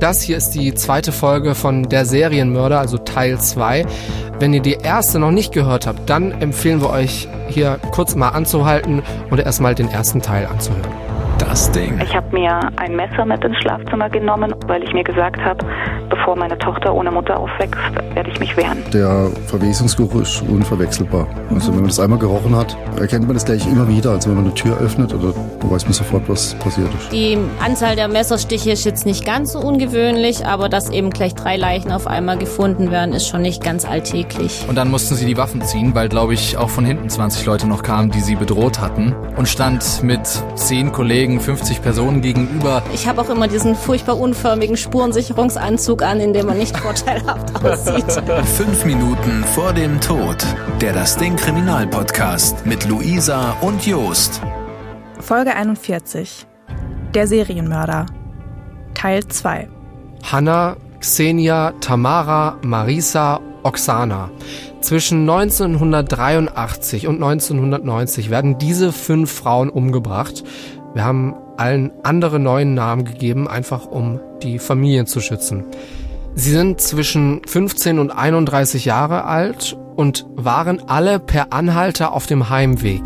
Das hier ist die zweite Folge von Der Serienmörder, also Teil 2. Wenn ihr die erste noch nicht gehört habt, dann empfehlen wir euch hier kurz mal anzuhalten und erstmal den ersten Teil anzuhören. Das Ding. Ich habe mir ein Messer mit ins Schlafzimmer genommen, weil ich mir gesagt habe, bevor meine Tochter ohne Mutter aufwächst, werde ich mich wehren. Der Verwesungsgeruch ist unverwechselbar. Also wenn man das einmal gerochen hat, erkennt man das gleich immer wieder. Also wenn man eine Tür öffnet, oder da weiß man sofort, was passiert ist. Die Anzahl der Messerstiche ist jetzt nicht ganz so ungewöhnlich, aber dass eben gleich drei Leichen auf einmal gefunden werden, ist schon nicht ganz alltäglich. Und dann mussten sie die Waffen ziehen, weil, glaube ich, auch von hinten 20 Leute noch kamen, die sie bedroht hatten. Und stand mit zehn Kollegen 50 Personen gegenüber. Ich habe auch immer diesen furchtbar unförmigen Spurensicherungsanzug an, in dem man nicht vorteilhaft aussieht. Fünf Minuten vor dem Tod. Der Das Ding Kriminalpodcast mit Luisa und Jost. Folge 41. Der Serienmörder. Teil 2. Hanna, Xenia, Tamara, Marisa, Oksana. Zwischen 1983 und 1990 werden diese fünf Frauen umgebracht. Wir haben allen andere neuen Namen gegeben, einfach um die Familien zu schützen. Sie sind zwischen 15 und 31 Jahre alt und waren alle per Anhalter auf dem Heimweg.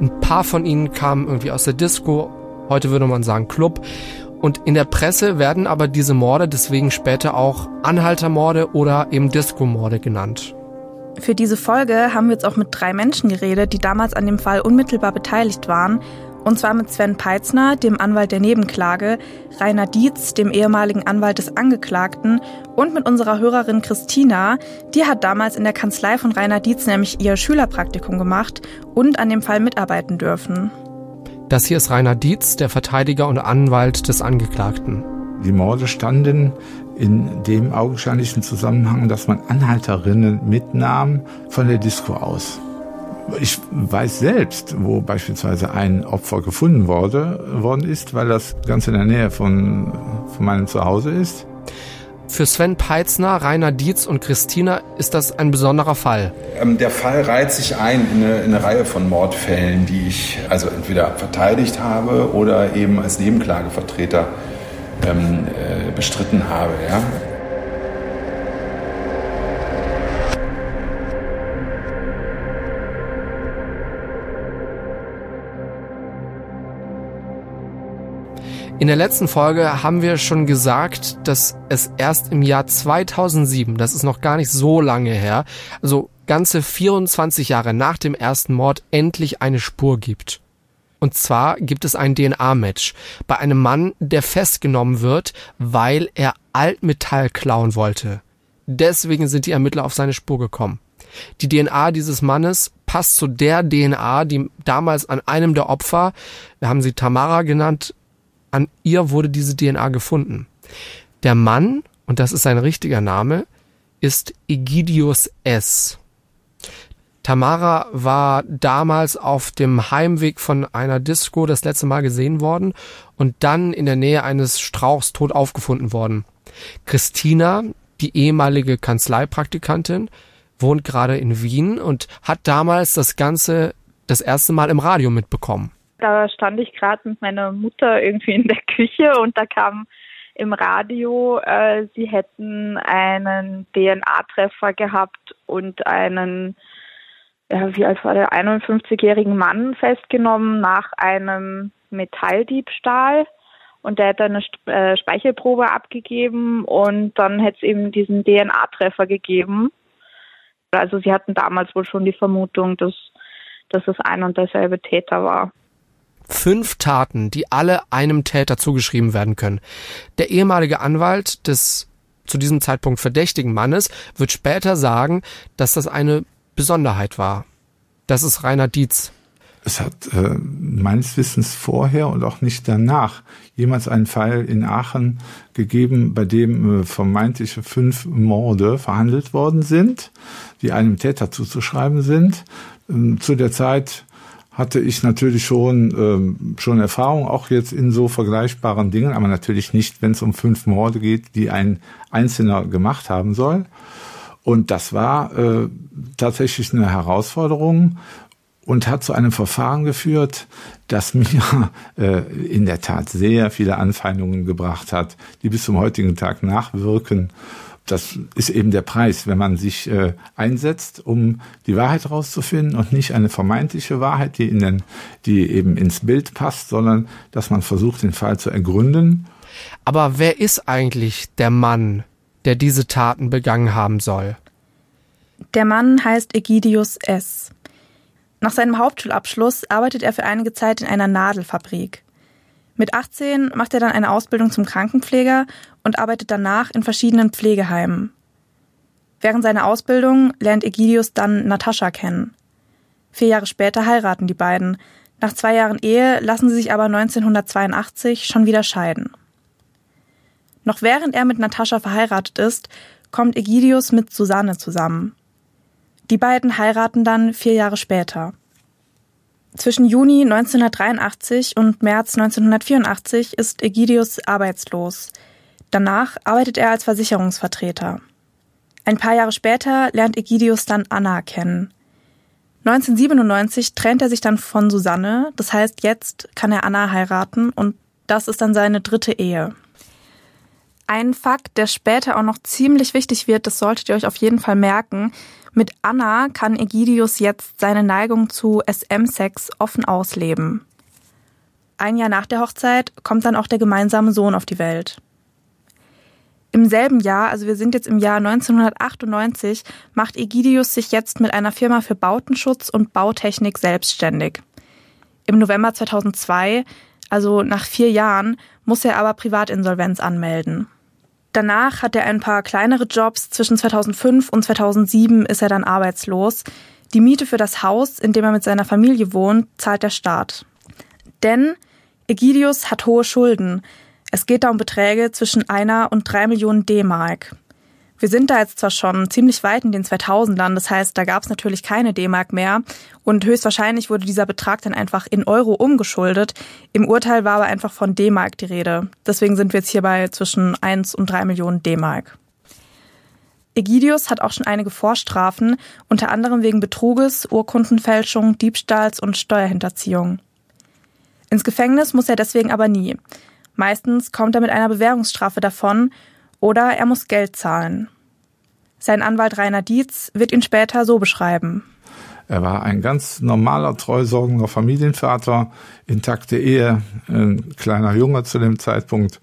Ein paar von ihnen kamen irgendwie aus der Disco, heute würde man sagen Club. Und in der Presse werden aber diese Morde deswegen später auch Anhaltermorde oder eben Disco-Morde genannt. Für diese Folge haben wir jetzt auch mit drei Menschen geredet, die damals an dem Fall unmittelbar beteiligt waren und zwar mit Sven Peitzner, dem Anwalt der Nebenklage, Rainer Dietz, dem ehemaligen Anwalt des Angeklagten und mit unserer Hörerin Christina. Die hat damals in der Kanzlei von Rainer Dietz nämlich ihr Schülerpraktikum gemacht und an dem Fall mitarbeiten dürfen. Das hier ist Rainer Dietz, der Verteidiger und Anwalt des Angeklagten. Die Morde standen in dem augenscheinlichen Zusammenhang, dass man Anhalterinnen mitnahm von der Disco aus. Ich weiß selbst, wo beispielsweise ein Opfer gefunden wurde, worden ist, weil das ganz in der Nähe von, von meinem Zuhause ist. Für Sven Peitzner, Rainer Dietz und Christina ist das ein besonderer Fall. Ähm, der Fall reiht sich ein in eine, in eine, Reihe von Mordfällen, die ich also entweder verteidigt habe oder eben als Nebenklagevertreter ähm, äh, bestritten habe. Ja? In der letzten Folge haben wir schon gesagt, dass es erst im Jahr 2007, das ist noch gar nicht so lange her, also ganze 24 Jahre nach dem ersten Mord, endlich eine Spur gibt. Und zwar gibt es ein DNA-Match bei einem Mann, der festgenommen wird, weil er Altmetall klauen wollte. Deswegen sind die Ermittler auf seine Spur gekommen. Die DNA dieses Mannes passt zu der DNA, die damals an einem der Opfer, wir haben sie Tamara genannt, an ihr wurde diese DNA gefunden. Der Mann, und das ist sein richtiger Name, ist Egidius S. Tamara war damals auf dem Heimweg von einer Disco das letzte Mal gesehen worden und dann in der Nähe eines Strauchs tot aufgefunden worden. Christina, die ehemalige Kanzleipraktikantin, wohnt gerade in Wien und hat damals das Ganze das erste Mal im Radio mitbekommen. Da stand ich gerade mit meiner Mutter irgendwie in der Küche und da kam im Radio, äh, sie hätten einen DNA-Treffer gehabt und einen, ja, wie alt war der, 51-jährigen Mann festgenommen nach einem Metalldiebstahl. Und der hätte eine äh, Speichelprobe abgegeben und dann hätte es eben diesen DNA-Treffer gegeben. Also sie hatten damals wohl schon die Vermutung, dass, dass es ein und derselbe Täter war fünf Taten, die alle einem Täter zugeschrieben werden können. Der ehemalige Anwalt des zu diesem Zeitpunkt verdächtigen Mannes wird später sagen, dass das eine Besonderheit war. Das ist Rainer Dietz. Es hat äh, meines Wissens vorher und auch nicht danach jemals einen Fall in Aachen gegeben, bei dem äh, vermeintliche fünf Morde verhandelt worden sind, die einem Täter zuzuschreiben sind. Ähm, zu der Zeit hatte ich natürlich schon ähm, schon Erfahrung, auch jetzt in so vergleichbaren Dingen, aber natürlich nicht, wenn es um fünf Morde geht, die ein Einzelner gemacht haben soll. Und das war äh, tatsächlich eine Herausforderung. und hat zu einem Verfahren geführt, das mir äh, in der Tat sehr viele Anfeindungen gebracht hat, die bis zum heutigen Tag nachwirken. Das ist eben der Preis, wenn man sich äh, einsetzt, um die Wahrheit herauszufinden und nicht eine vermeintliche Wahrheit, die, in den, die eben ins Bild passt, sondern dass man versucht, den Fall zu ergründen. Aber wer ist eigentlich der Mann, der diese Taten begangen haben soll? Der Mann heißt Egidius S. Nach seinem Hauptschulabschluss arbeitet er für einige Zeit in einer Nadelfabrik. Mit 18 macht er dann eine Ausbildung zum Krankenpfleger und arbeitet danach in verschiedenen Pflegeheimen. Während seiner Ausbildung lernt Egidius dann Natascha kennen. Vier Jahre später heiraten die beiden. Nach zwei Jahren Ehe lassen sie sich aber 1982 schon wieder scheiden. Noch während er mit Natascha verheiratet ist, kommt Egidius mit Susanne zusammen. Die beiden heiraten dann vier Jahre später. Zwischen Juni 1983 und März 1984 ist Egidius arbeitslos. Danach arbeitet er als Versicherungsvertreter. Ein paar Jahre später lernt Egidius dann Anna kennen. 1997 trennt er sich dann von Susanne, das heißt, jetzt kann er Anna heiraten und das ist dann seine dritte Ehe. Ein Fakt, der später auch noch ziemlich wichtig wird, das solltet ihr euch auf jeden Fall merken. Mit Anna kann Egidius jetzt seine Neigung zu SM-Sex offen ausleben. Ein Jahr nach der Hochzeit kommt dann auch der gemeinsame Sohn auf die Welt. Im selben Jahr, also wir sind jetzt im Jahr 1998, macht Egidius sich jetzt mit einer Firma für Bautenschutz und Bautechnik selbstständig. Im November 2002, also nach vier Jahren, muss er aber Privatinsolvenz anmelden. Danach hat er ein paar kleinere Jobs. Zwischen 2005 und 2007 ist er dann arbeitslos. Die Miete für das Haus, in dem er mit seiner Familie wohnt, zahlt der Staat. Denn Egidius hat hohe Schulden. Es geht da um Beträge zwischen einer und drei Millionen D-Mark. Wir sind da jetzt zwar schon ziemlich weit in den 2000ern, das heißt, da gab es natürlich keine D-Mark mehr und höchstwahrscheinlich wurde dieser Betrag dann einfach in Euro umgeschuldet. Im Urteil war aber einfach von D-Mark die Rede. Deswegen sind wir jetzt hier bei zwischen 1 und 3 Millionen D-Mark. Egidius hat auch schon einige Vorstrafen, unter anderem wegen Betruges, Urkundenfälschung, Diebstahls und Steuerhinterziehung. Ins Gefängnis muss er deswegen aber nie. Meistens kommt er mit einer Bewährungsstrafe davon oder er muss Geld zahlen. Sein Anwalt Rainer Dietz wird ihn später so beschreiben. Er war ein ganz normaler, treusorgender Familienvater, intakte Ehe, ein kleiner Junge zu dem Zeitpunkt.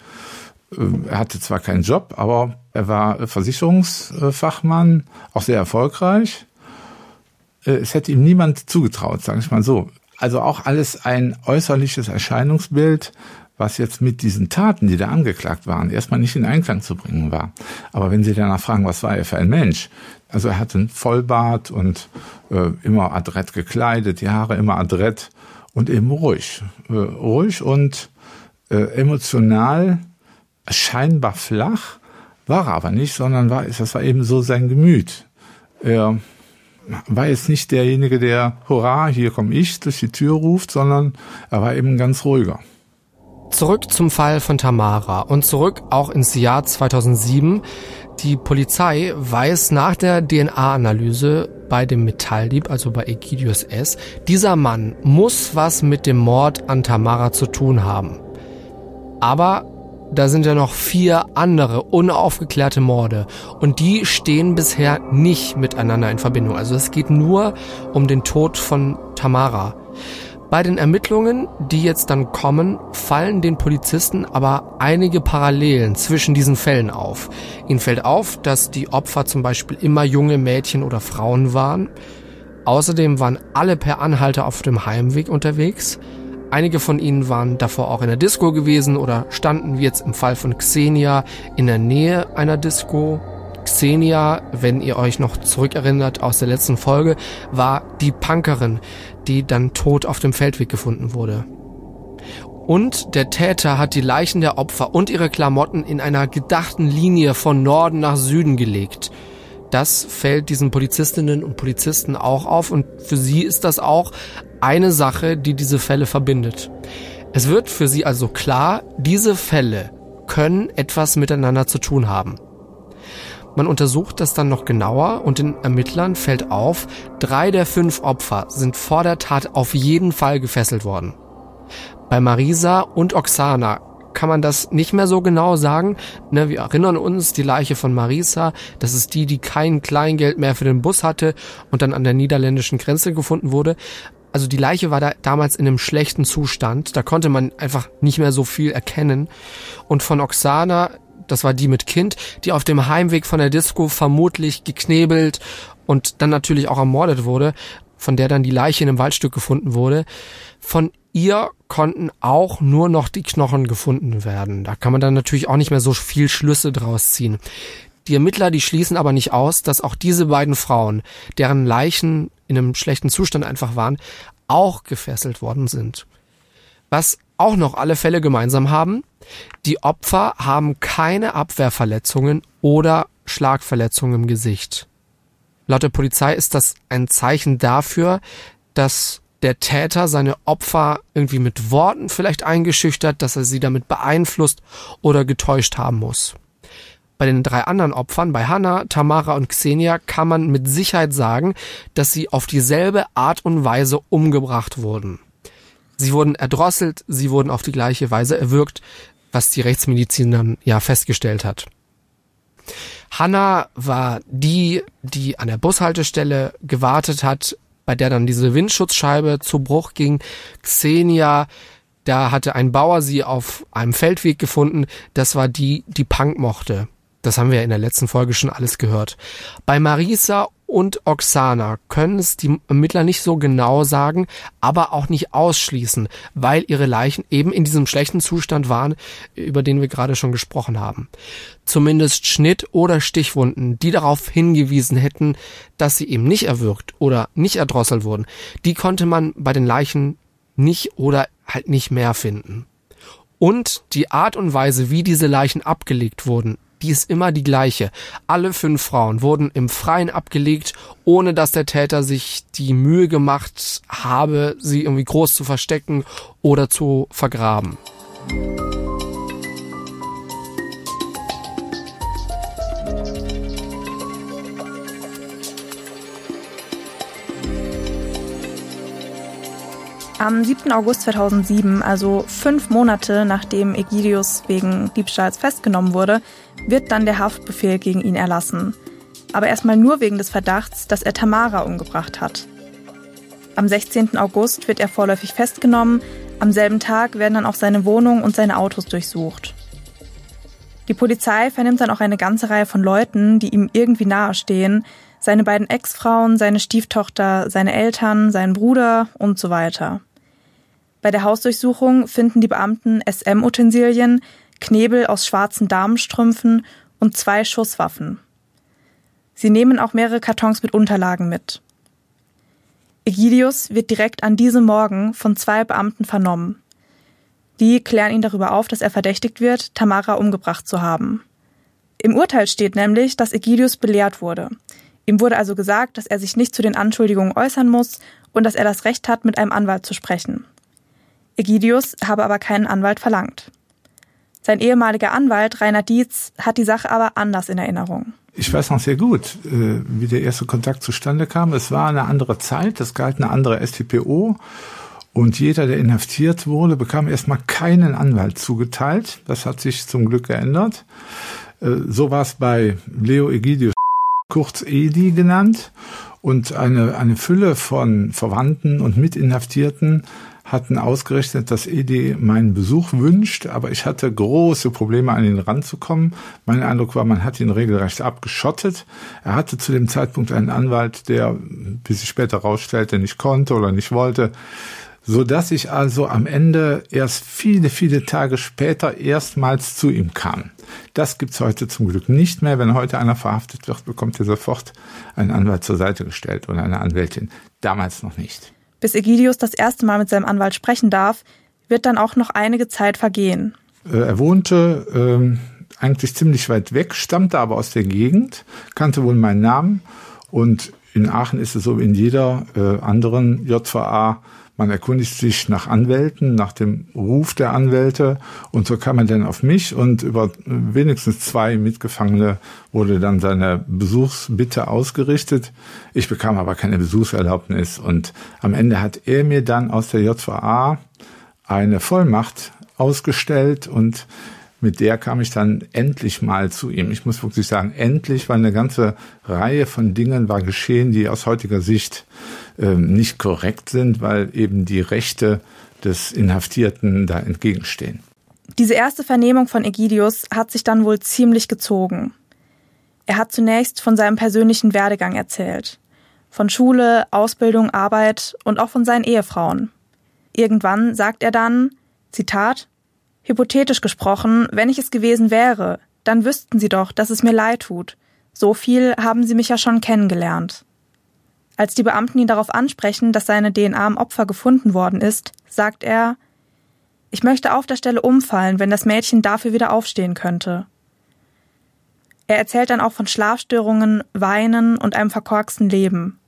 Er hatte zwar keinen Job, aber er war Versicherungsfachmann, auch sehr erfolgreich. Es hätte ihm niemand zugetraut, sage ich mal so. Also auch alles ein äußerliches Erscheinungsbild, was jetzt mit diesen Taten, die da angeklagt waren, erstmal nicht in Einklang zu bringen war. Aber wenn Sie danach fragen, was war er für ein Mensch? Also er hatte einen Vollbart und äh, immer adrett gekleidet, die Haare immer adrett und eben ruhig. Äh, ruhig und äh, emotional, scheinbar flach, war er aber nicht, sondern war, das war eben so sein Gemüt. Er war jetzt nicht derjenige, der Hurra, hier komme ich durch die Tür ruft, sondern er war eben ganz ruhiger. Zurück zum Fall von Tamara und zurück auch ins Jahr 2007. Die Polizei weiß nach der DNA-Analyse bei dem Metalldieb, also bei Egidius S., dieser Mann muss was mit dem Mord an Tamara zu tun haben. Aber da sind ja noch vier andere unaufgeklärte Morde und die stehen bisher nicht miteinander in Verbindung. Also es geht nur um den Tod von Tamara. Bei den Ermittlungen, die jetzt dann kommen, fallen den Polizisten aber einige Parallelen zwischen diesen Fällen auf. Ihnen fällt auf, dass die Opfer zum Beispiel immer junge Mädchen oder Frauen waren. Außerdem waren alle per Anhalter auf dem Heimweg unterwegs. Einige von ihnen waren davor auch in der Disco gewesen oder standen wie jetzt im Fall von Xenia in der Nähe einer Disco. Xenia, wenn ihr euch noch zurückerinnert aus der letzten Folge, war die Punkerin, die dann tot auf dem Feldweg gefunden wurde. Und der Täter hat die Leichen der Opfer und ihre Klamotten in einer gedachten Linie von Norden nach Süden gelegt. Das fällt diesen Polizistinnen und Polizisten auch auf und für sie ist das auch eine Sache, die diese Fälle verbindet. Es wird für sie also klar, diese Fälle können etwas miteinander zu tun haben. Man untersucht das dann noch genauer und den Ermittlern fällt auf, drei der fünf Opfer sind vor der Tat auf jeden Fall gefesselt worden. Bei Marisa und Oksana kann man das nicht mehr so genau sagen. Ne, wir erinnern uns, die Leiche von Marisa, das ist die, die kein Kleingeld mehr für den Bus hatte und dann an der niederländischen Grenze gefunden wurde. Also die Leiche war da damals in einem schlechten Zustand, da konnte man einfach nicht mehr so viel erkennen. Und von Oksana, das war die mit Kind, die auf dem Heimweg von der Disco vermutlich geknebelt und dann natürlich auch ermordet wurde, von der dann die Leiche in einem Waldstück gefunden wurde. Von ihr konnten auch nur noch die Knochen gefunden werden. Da kann man dann natürlich auch nicht mehr so viel Schlüsse draus ziehen. Die Ermittler, die schließen aber nicht aus, dass auch diese beiden Frauen, deren Leichen in einem schlechten Zustand einfach waren, auch gefesselt worden sind. Was auch noch alle Fälle gemeinsam haben, die Opfer haben keine Abwehrverletzungen oder Schlagverletzungen im Gesicht. Laut der Polizei ist das ein Zeichen dafür, dass der Täter seine Opfer irgendwie mit Worten vielleicht eingeschüchtert, dass er sie damit beeinflusst oder getäuscht haben muss. Bei den drei anderen Opfern, bei Hannah, Tamara und Xenia, kann man mit Sicherheit sagen, dass sie auf dieselbe Art und Weise umgebracht wurden. Sie wurden erdrosselt, sie wurden auf die gleiche Weise erwürgt, was die Rechtsmedizin dann ja festgestellt hat. Hannah war die, die an der Bushaltestelle gewartet hat, bei der dann diese Windschutzscheibe zu Bruch ging. Xenia, da hatte ein Bauer sie auf einem Feldweg gefunden. Das war die, die Punk mochte. Das haben wir in der letzten Folge schon alles gehört. Bei Marisa und Oksana können es die Ermittler nicht so genau sagen, aber auch nicht ausschließen, weil ihre Leichen eben in diesem schlechten Zustand waren, über den wir gerade schon gesprochen haben. Zumindest Schnitt- oder Stichwunden, die darauf hingewiesen hätten, dass sie eben nicht erwürgt oder nicht erdrosselt wurden, die konnte man bei den Leichen nicht oder halt nicht mehr finden. Und die Art und Weise, wie diese Leichen abgelegt wurden, die ist immer die gleiche. Alle fünf Frauen wurden im Freien abgelegt, ohne dass der Täter sich die Mühe gemacht habe, sie irgendwie groß zu verstecken oder zu vergraben. Am 7. August 2007, also fünf Monate nachdem Egidius wegen Diebstahls festgenommen wurde, wird dann der Haftbefehl gegen ihn erlassen. Aber erstmal nur wegen des Verdachts, dass er Tamara umgebracht hat. Am 16. August wird er vorläufig festgenommen. Am selben Tag werden dann auch seine Wohnung und seine Autos durchsucht. Die Polizei vernimmt dann auch eine ganze Reihe von Leuten, die ihm irgendwie nahestehen. Seine beiden Ex-Frauen, seine Stieftochter, seine Eltern, seinen Bruder und so weiter. Bei der Hausdurchsuchung finden die Beamten SM-Utensilien, Knebel aus schwarzen Damenstrümpfen und zwei Schusswaffen. Sie nehmen auch mehrere Kartons mit Unterlagen mit. Egidius wird direkt an diesem Morgen von zwei Beamten vernommen. Die klären ihn darüber auf, dass er verdächtigt wird, Tamara umgebracht zu haben. Im Urteil steht nämlich, dass Egidius belehrt wurde. Ihm wurde also gesagt, dass er sich nicht zu den Anschuldigungen äußern muss und dass er das Recht hat, mit einem Anwalt zu sprechen. Egidius habe aber keinen Anwalt verlangt. Sein ehemaliger Anwalt Rainer Dietz hat die Sache aber anders in Erinnerung. Ich weiß noch sehr gut, äh, wie der erste Kontakt zustande kam. Es war eine andere Zeit, es galt eine andere STPO und jeder, der inhaftiert wurde, bekam erstmal keinen Anwalt zugeteilt. Das hat sich zum Glück geändert. Äh, so war es bei Leo Egidius, kurz Edi genannt. Und eine, eine Fülle von Verwandten und Mitinhaftierten hatten ausgerechnet, dass Edi meinen Besuch wünscht, aber ich hatte große Probleme, an ihn ranzukommen. Mein Eindruck war, man hat ihn regelrecht abgeschottet. Er hatte zu dem Zeitpunkt einen Anwalt, der, wie sich später herausstellte, nicht konnte oder nicht wollte so dass ich also am Ende erst viele, viele Tage später erstmals zu ihm kam. Das gibt's heute zum Glück nicht mehr. Wenn heute einer verhaftet wird, bekommt er sofort einen Anwalt zur Seite gestellt oder eine Anwältin. Damals noch nicht. Bis Egidius das erste Mal mit seinem Anwalt sprechen darf, wird dann auch noch einige Zeit vergehen. Äh, er wohnte ähm, eigentlich ziemlich weit weg, stammte aber aus der Gegend, kannte wohl meinen Namen und in Aachen ist es so wie in jeder äh, anderen JVA, Man erkundigt sich nach Anwälten, nach dem Ruf der Anwälte und so kam er dann auf mich und über wenigstens zwei Mitgefangene wurde dann seine Besuchsbitte ausgerichtet. Ich bekam aber keine Besuchserlaubnis und am Ende hat er mir dann aus der JVA eine Vollmacht ausgestellt und mit der kam ich dann endlich mal zu ihm. Ich muss wirklich sagen, endlich, weil eine ganze Reihe von Dingen war geschehen, die aus heutiger Sicht nicht korrekt sind, weil eben die Rechte des Inhaftierten da entgegenstehen. Diese erste Vernehmung von Egidius hat sich dann wohl ziemlich gezogen. Er hat zunächst von seinem persönlichen Werdegang erzählt. Von Schule, Ausbildung, Arbeit und auch von seinen Ehefrauen. Irgendwann sagt er dann, Zitat, Hypothetisch gesprochen, wenn ich es gewesen wäre, dann wüssten Sie doch, dass es mir leid tut. So viel haben Sie mich ja schon kennengelernt. Als die Beamten ihn darauf ansprechen, dass seine DNA am Opfer gefunden worden ist, sagt er, ich möchte auf der Stelle umfallen, wenn das Mädchen dafür wieder aufstehen könnte. Er erzählt dann auch von Schlafstörungen, Weinen und einem verkorksten Leben.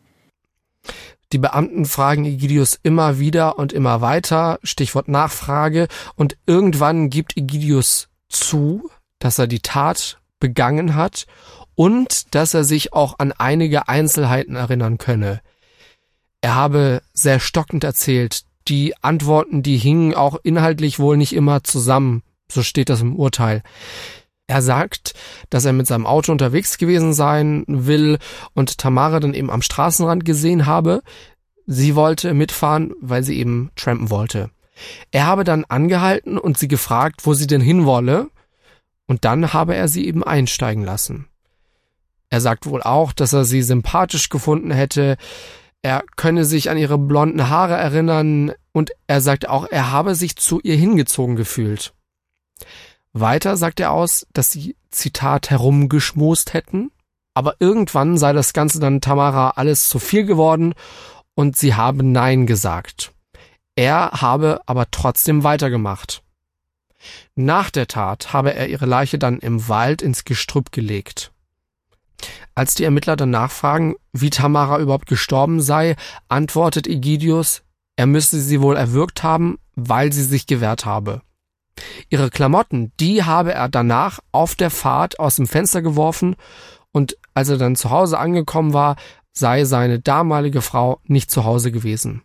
Die Beamten fragen Egidius immer wieder und immer weiter, Stichwort Nachfrage, und irgendwann gibt Egidius zu, dass er die Tat begangen hat und dass er sich auch an einige Einzelheiten erinnern könne. Er habe sehr stockend erzählt, die Antworten, die hingen auch inhaltlich wohl nicht immer zusammen, so steht das im Urteil. Er sagt, dass er mit seinem Auto unterwegs gewesen sein will und Tamara dann eben am Straßenrand gesehen habe. Sie wollte mitfahren, weil sie eben trampen wollte. Er habe dann angehalten und sie gefragt, wo sie denn hinwolle, und dann habe er sie eben einsteigen lassen. Er sagt wohl auch, dass er sie sympathisch gefunden hätte, er könne sich an ihre blonden Haare erinnern, und er sagt auch, er habe sich zu ihr hingezogen gefühlt. Weiter sagt er aus, dass sie, Zitat, herumgeschmust hätten, aber irgendwann sei das Ganze dann Tamara alles zu viel geworden und sie habe Nein gesagt. Er habe aber trotzdem weitergemacht. Nach der Tat habe er ihre Leiche dann im Wald ins Gestrüpp gelegt. Als die Ermittler dann nachfragen, wie Tamara überhaupt gestorben sei, antwortet Egidius, er müsse sie wohl erwürgt haben, weil sie sich gewehrt habe. Ihre Klamotten, die habe er danach auf der Fahrt aus dem Fenster geworfen und als er dann zu Hause angekommen war, sei seine damalige Frau nicht zu Hause gewesen.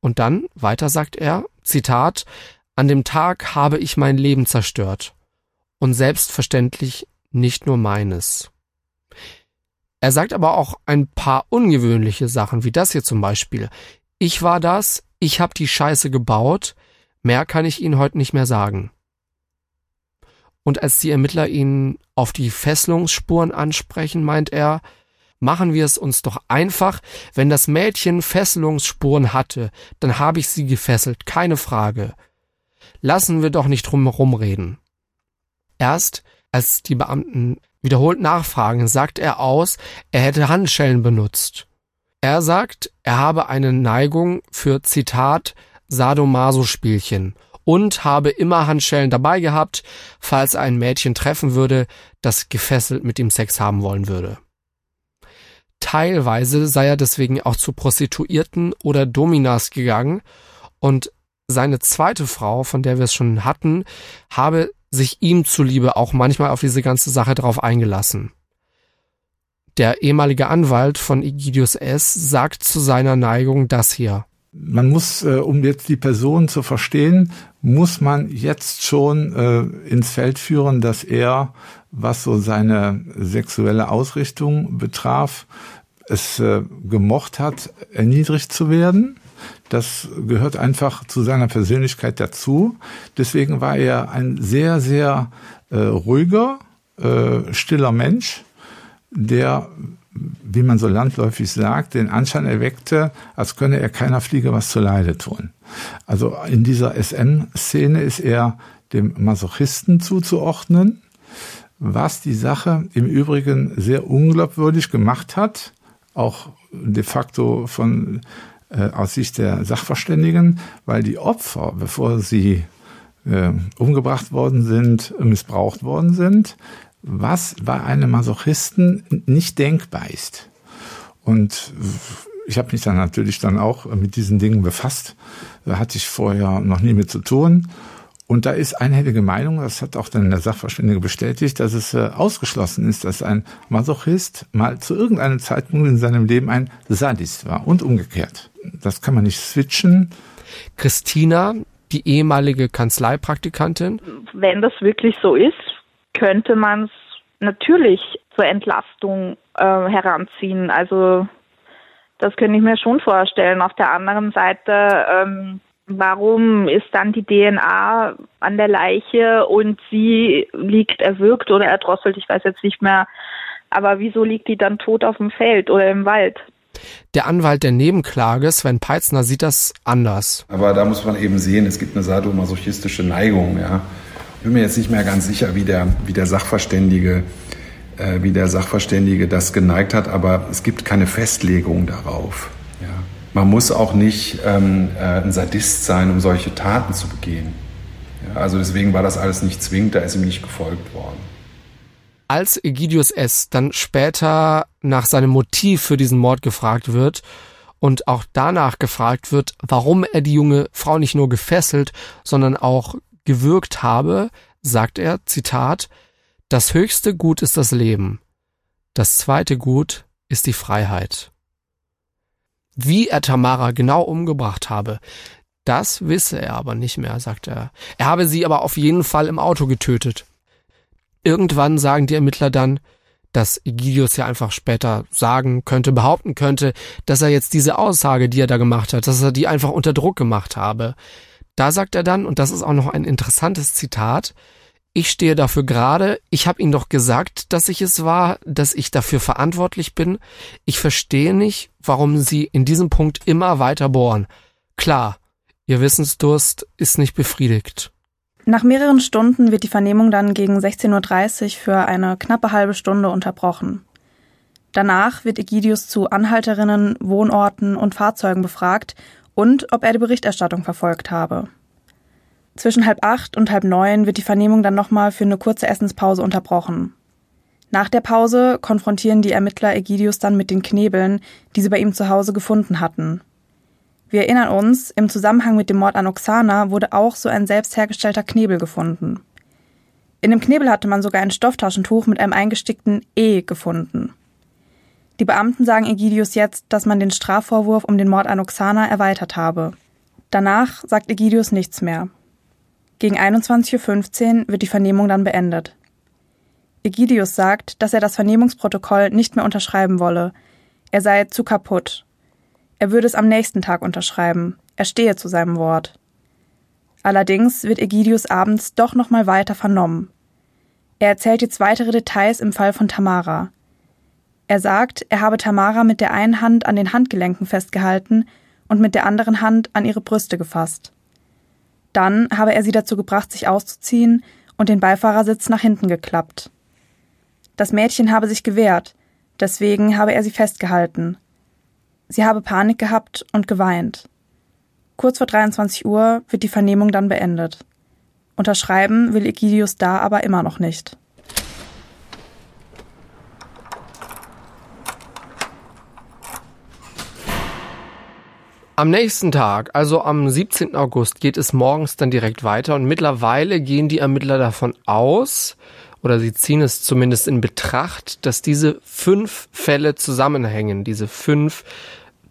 Und dann, weiter sagt er, Zitat, an dem Tag habe ich mein Leben zerstört. Und selbstverständlich nicht nur meines. Er sagt aber auch ein paar ungewöhnliche Sachen, wie das hier zum Beispiel. Ich war das, ich hab die Scheiße gebaut, Mehr kann ich Ihnen heute nicht mehr sagen. Und als die Ermittler ihn auf die Fesselungsspuren ansprechen, meint er, machen wir es uns doch einfach, wenn das Mädchen Fesselungsspuren hatte, dann habe ich sie gefesselt, keine Frage. Lassen wir doch nicht drumherum reden. Erst als die Beamten wiederholt nachfragen, sagt er aus, er hätte Handschellen benutzt. Er sagt, er habe eine Neigung für Zitat Sadomaso-Spielchen und habe immer Handschellen dabei gehabt, falls ein Mädchen treffen würde, das gefesselt mit ihm Sex haben wollen würde. Teilweise sei er deswegen auch zu Prostituierten oder Dominas gegangen und seine zweite Frau, von der wir es schon hatten, habe sich ihm zuliebe auch manchmal auf diese ganze Sache drauf eingelassen. Der ehemalige Anwalt von Egidius S. sagt zu seiner Neigung das hier man muss, äh, um jetzt die Person zu verstehen, muss man jetzt schon äh, ins Feld führen, dass er, was so seine sexuelle Ausrichtung betraf, es äh, gemocht hat, erniedrigt zu werden. Das gehört einfach zu seiner Persönlichkeit dazu. Deswegen war er ein sehr, sehr äh, ruhiger, äh, stiller Mensch, der wie man so landläufig sagt, den Anschein erweckte, als könne er keiner Fliege was zu Leide tun. Also in dieser SM-Szene ist er dem Masochisten zuzuordnen, was die Sache im Übrigen sehr unglaubwürdig gemacht hat, auch de facto von äh, aus Sicht der Sachverständigen, weil die Opfer, bevor sie äh, umgebracht worden sind, missbraucht worden sind, was bei einem Masochisten nicht denkbar ist. Und ich habe mich dann natürlich dann auch mit diesen Dingen befasst. Da hatte ich vorher noch nie mit zu tun. Und da ist einhellige Meinung, das hat auch dann der Sachverständige bestätigt, dass es äh, ausgeschlossen ist, dass ein Masochist mal zu irgendeinem Zeitpunkt in seinem Leben ein Sadist war und umgekehrt. Das kann man nicht switchen. Christina, die ehemalige Kanzleipraktikantin. Wenn das wirklich so ist, könnte man es natürlich zur Entlastung äh, heranziehen. Also das könnte ich mir schon vorstellen. Auf der anderen Seite ähm, warum ist dann die DNA an der Leiche und sie liegt erwürgt oder erdrosselt, ich weiß jetzt nicht mehr, aber wieso liegt die dann tot auf dem Feld oder im Wald? Der Anwalt der Nebenklage, Sven Peitzner, sieht das anders. Aber da muss man eben sehen, es gibt eine sadomasochistische Neigung. Ja. Ich bin mir jetzt nicht mehr ganz sicher, wie der, wie der Sachverständige äh, wie der Sachverständige das geneigt hat, aber es gibt keine Festlegung darauf. Ja. Man muss auch nicht ähm, äh, ein Sadist sein, um solche Taten zu begehen. Ja, also deswegen war das alles nicht zwingend, da ist ihm nicht gefolgt worden. Als Egidius S. dann später nach seinem Motiv für diesen Mord gefragt wird und auch danach gefragt wird, warum er die junge Frau nicht nur gefesselt, sondern auch gewürgt habe, sagt er, Zitat, das höchste Gut ist das Leben, das zweite Gut ist die Freiheit. Wie er Tamara genau umgebracht habe, das wisse er aber nicht mehr, sagt er. Er habe sie aber auf jeden Fall im Auto getötet. Irgendwann sagen die Ermittler dann, dass Egidius ja einfach später sagen könnte, behaupten könnte, dass er jetzt diese Aussage, die er da gemacht hat, dass er die einfach unter Druck gemacht habe. Da sagt er dann, und das ist auch noch ein interessantes Zitat, ich stehe dafür gerade, ich habe Ihnen doch gesagt, dass ich es war, dass ich dafür verantwortlich bin. Ich verstehe nicht, warum Sie in diesem Punkt immer weiter bohren. Klar, Ihr Wissensdurst ist nicht befriedigt. Nach mehreren Stunden wird die Vernehmung dann gegen 16.30 Uhr für eine knappe halbe Stunde unterbrochen. Danach wird Egidius zu Anhalterinnen, Wohnorten und Fahrzeugen befragt und ob er die Berichterstattung verfolgt habe. Zwischen halb acht und halb neun wird die Vernehmung dann nochmal für eine kurze Essenspause unterbrochen. Nach der Pause konfrontieren die Ermittler Egidius dann mit den Knebeln, die sie bei ihm zu Hause gefunden hatten. Wir erinnern uns, im Zusammenhang mit dem Mord an Oksana wurde auch so ein selbst hergestellter Knebel gefunden. In dem Knebel hatte man sogar ein Stofftaschentuch mit einem eingestickten E gefunden. Die Beamten sagen Egidius jetzt, dass man den Strafvorwurf um den Mord an Oksana erweitert habe. Danach sagt Egidius nichts mehr. Gegen 21.15 Uhr wird die Vernehmung dann beendet. Egidius sagt, dass er das Vernehmungsprotokoll nicht mehr unterschreiben wolle. Er sei zu kaputt. Er würde es am nächsten Tag unterschreiben. Er stehe zu seinem Wort. Allerdings wird Egidius abends doch nochmal weiter vernommen. Er erzählt jetzt weitere Details im Fall von Tamara. Er sagt, er habe Tamara mit der einen Hand an den Handgelenken festgehalten und mit der anderen Hand an ihre Brüste gefasst. Dann habe er sie dazu gebracht, sich auszuziehen und den Beifahrersitz nach hinten geklappt. Das Mädchen habe sich gewehrt, deswegen habe er sie festgehalten. Sie habe Panik gehabt und geweint. Kurz vor 23 Uhr wird die Vernehmung dann beendet. Unterschreiben will Egidius da aber immer noch nicht. Am nächsten Tag, also am 17. August, geht es morgens dann direkt weiter und mittlerweile gehen die Ermittler davon aus, oder sie ziehen es zumindest in Betracht, dass diese fünf Fälle zusammenhängen, diese fünf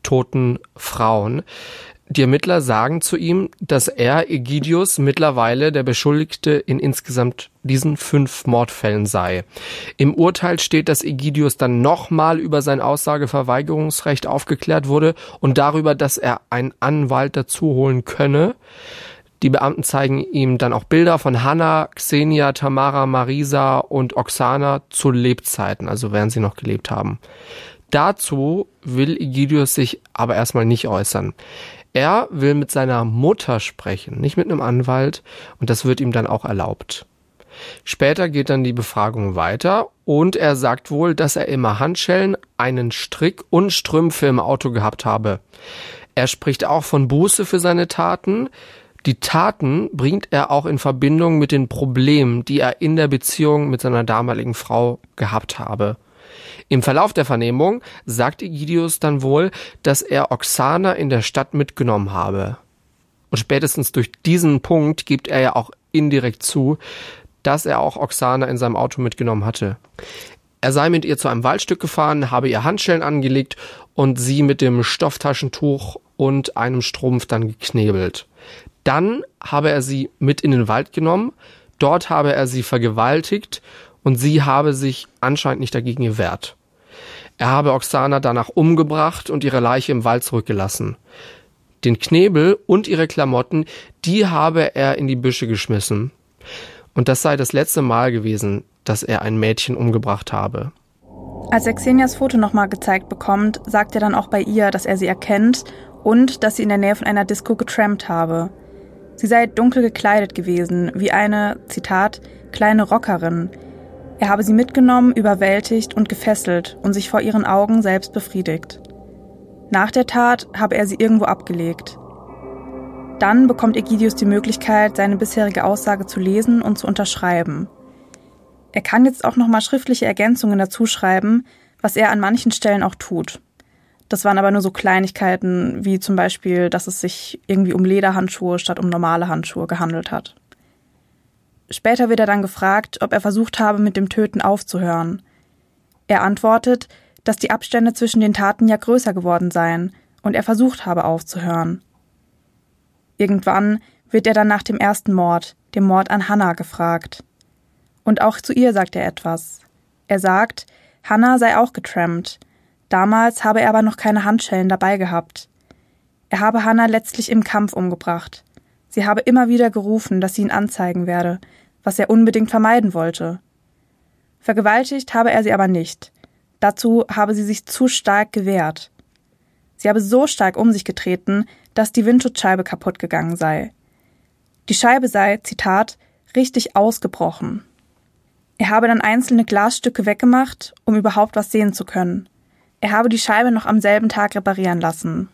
toten Frauen. Die Ermittler sagen zu ihm, dass er, Egidius, mittlerweile der Beschuldigte in insgesamt diesen fünf Mordfällen sei. Im Urteil steht, dass Egidius dann nochmal über sein Aussageverweigerungsrecht aufgeklärt wurde und darüber, dass er einen Anwalt dazu holen könne. Die Beamten zeigen ihm dann auch Bilder von Hannah, Xenia, Tamara, Marisa und Oksana zu Lebzeiten, also während sie noch gelebt haben. Dazu will Egidius sich aber erstmal nicht äußern. Er will mit seiner Mutter sprechen, nicht mit einem Anwalt, und das wird ihm dann auch erlaubt. Später geht dann die Befragung weiter und er sagt wohl, dass er immer Handschellen, einen Strick und Strümpfe im Auto gehabt habe. Er spricht auch von Buße für seine Taten. Die Taten bringt er auch in Verbindung mit den Problemen, die er in der Beziehung mit seiner damaligen Frau gehabt habe. Im Verlauf der Vernehmung sagt Egidius dann wohl, dass er Oksana in der Stadt mitgenommen habe. Und spätestens durch diesen Punkt gibt er ja auch indirekt zu, dass er auch Oksana in seinem Auto mitgenommen hatte. Er sei mit ihr zu einem Waldstück gefahren, habe ihr Handschellen angelegt und sie mit dem Stofftaschentuch und einem Strumpf dann geknebelt. Dann habe er sie mit in den Wald genommen, dort habe er sie vergewaltigt und sie habe sich anscheinend nicht dagegen gewehrt. Er habe Oksana danach umgebracht und ihre Leiche im Wald zurückgelassen. Den Knebel und ihre Klamotten, die habe er in die Büsche geschmissen. Und das sei das letzte Mal gewesen, dass er ein Mädchen umgebracht habe. Als er Xenias Foto nochmal gezeigt bekommt, sagt er dann auch bei ihr, dass er sie erkennt und dass sie in der Nähe von einer Disco getrampt habe. Sie sei dunkel gekleidet gewesen, wie eine, Zitat, kleine Rockerin. Er habe sie mitgenommen, überwältigt und gefesselt und sich vor ihren Augen selbst befriedigt. Nach der Tat habe er sie irgendwo abgelegt. Dann bekommt Egidius die Möglichkeit, seine bisherige Aussage zu lesen und zu unterschreiben. Er kann jetzt auch nochmal schriftliche Ergänzungen dazu schreiben, was er an manchen Stellen auch tut. Das waren aber nur so Kleinigkeiten, wie zum Beispiel, dass es sich irgendwie um Lederhandschuhe statt um normale Handschuhe gehandelt hat. Später wird er dann gefragt, ob er versucht habe, mit dem Töten aufzuhören. Er antwortet, dass die Abstände zwischen den Taten ja größer geworden seien und er versucht habe aufzuhören. Irgendwann wird er dann nach dem ersten Mord, dem Mord an Hannah, gefragt. Und auch zu ihr sagt er etwas. Er sagt, Hannah sei auch getrampt, Damals habe er aber noch keine Handschellen dabei gehabt. Er habe Hannah letztlich im Kampf umgebracht. Sie habe immer wieder gerufen, dass sie ihn anzeigen werde, was er unbedingt vermeiden wollte. Vergewaltigt habe er sie aber nicht. Dazu habe sie sich zu stark gewehrt. Sie habe so stark um sich getreten, dass die Windschutzscheibe kaputt gegangen sei. Die Scheibe sei, Zitat, richtig ausgebrochen. Er habe dann einzelne Glasstücke weggemacht, um überhaupt was sehen zu können. Er habe die Scheibe noch am selben Tag reparieren lassen.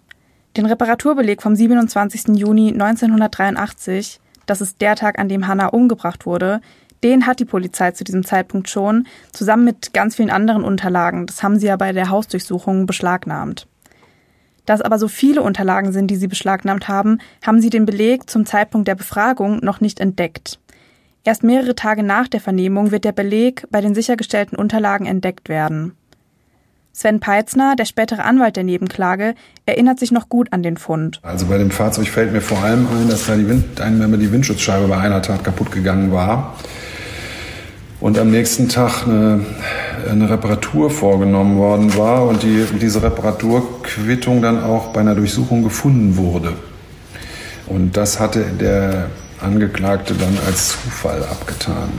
Den Reparaturbeleg vom 27. Juni 1983, das ist der Tag, an dem Hannah umgebracht wurde, den hat die Polizei zu diesem Zeitpunkt schon, zusammen mit ganz vielen anderen Unterlagen. Das haben sie ja bei der Hausdurchsuchung beschlagnahmt. Da es aber so viele Unterlagen sind, die sie beschlagnahmt haben, haben sie den Beleg zum Zeitpunkt der Befragung noch nicht entdeckt. Erst mehrere Tage nach der Vernehmung wird der Beleg bei den sichergestellten Unterlagen entdeckt werden. Sven Peitzner, der spätere Anwalt der Nebenklage, erinnert sich noch gut an den Fund. Also bei dem Fahrzeug fällt mir vor allem ein, dass da die, Wind, die Windschutzscheibe bei einer Tat kaputt gegangen war und am nächsten Tag eine, eine Reparatur vorgenommen worden war und die, diese Reparaturquittung dann auch bei einer Durchsuchung gefunden wurde. Und das hatte der Angeklagte dann als Zufall abgetan.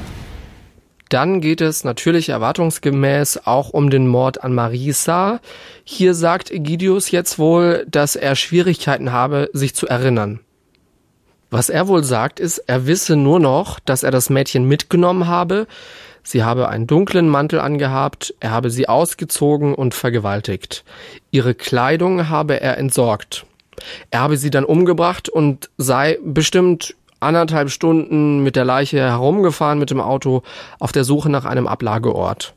Dann geht es natürlich erwartungsgemäß auch um den Mord an Marisa. Hier sagt Egidius jetzt wohl, dass er Schwierigkeiten habe, sich zu erinnern. Was er wohl sagt, ist, er wisse nur noch, dass er das Mädchen mitgenommen habe, sie habe einen dunklen Mantel angehabt, er habe sie ausgezogen und vergewaltigt. Ihre Kleidung habe er entsorgt. Er habe sie dann umgebracht und sei bestimmt anderthalb Stunden mit der Leiche herumgefahren mit dem Auto auf der Suche nach einem Ablageort.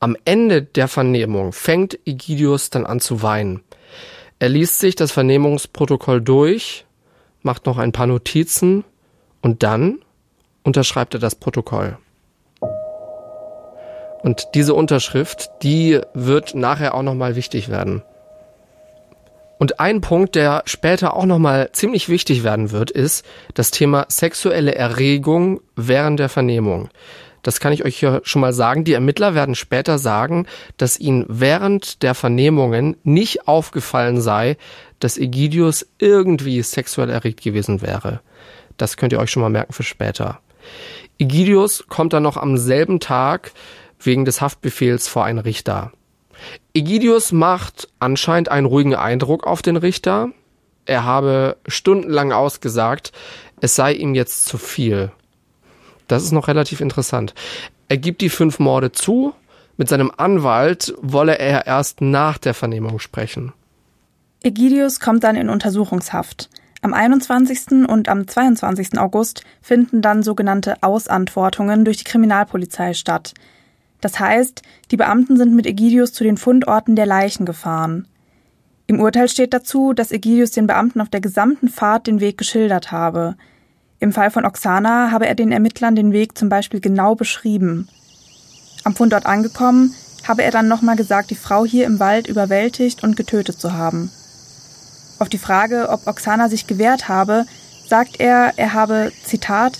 Am Ende der Vernehmung fängt Egidius dann an zu weinen. Er liest sich das Vernehmungsprotokoll durch, macht noch ein paar Notizen und dann unterschreibt er das Protokoll. Und diese Unterschrift, die wird nachher auch nochmal wichtig werden. Und ein Punkt, der später auch nochmal ziemlich wichtig werden wird, ist das Thema sexuelle Erregung während der Vernehmung. Das kann ich euch hier schon mal sagen. Die Ermittler werden später sagen, dass ihnen während der Vernehmungen nicht aufgefallen sei, dass Egidius irgendwie sexuell erregt gewesen wäre. Das könnt ihr euch schon mal merken für später. Egidius kommt dann noch am selben Tag wegen des Haftbefehls vor einen Richter. Egidius macht anscheinend einen ruhigen Eindruck auf den Richter. Er habe stundenlang ausgesagt, es sei ihm jetzt zu viel. Das ist noch relativ interessant. Er gibt die fünf Morde zu. Mit seinem Anwalt wolle er erst nach der Vernehmung sprechen. Egidius kommt dann in Untersuchungshaft. Am 21. und am 22. August finden dann sogenannte Ausantwortungen durch die Kriminalpolizei statt. Das heißt, die Beamten sind mit Egidius zu den Fundorten der Leichen gefahren. Im Urteil steht dazu, dass Egidius den Beamten auf der gesamten Fahrt den Weg geschildert habe. Im Fall von Oksana habe er den Ermittlern den Weg zum Beispiel genau beschrieben. Am Fundort angekommen, habe er dann nochmal gesagt, die Frau hier im Wald überwältigt und getötet zu haben. Auf die Frage, ob Oksana sich gewehrt habe, sagt er, er habe, Zitat,